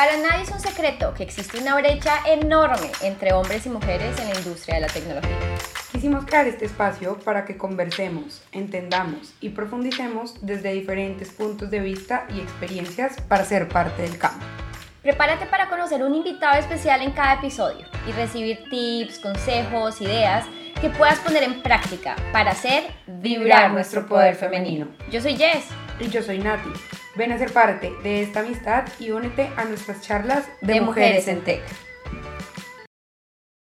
Para nadie es un secreto que existe una brecha enorme entre hombres y mujeres en la industria de la tecnología. Quisimos crear este espacio para que conversemos, entendamos y profundicemos desde diferentes puntos de vista y experiencias para ser parte del campo. Prepárate para conocer un invitado especial en cada episodio y recibir tips, consejos, ideas que puedas poner en práctica para hacer vibrar nuestro poder femenino. Yo soy Jess. Y yo soy Nati. Ven a ser parte de esta amistad y únete a nuestras charlas de, de Mujeres en Tech.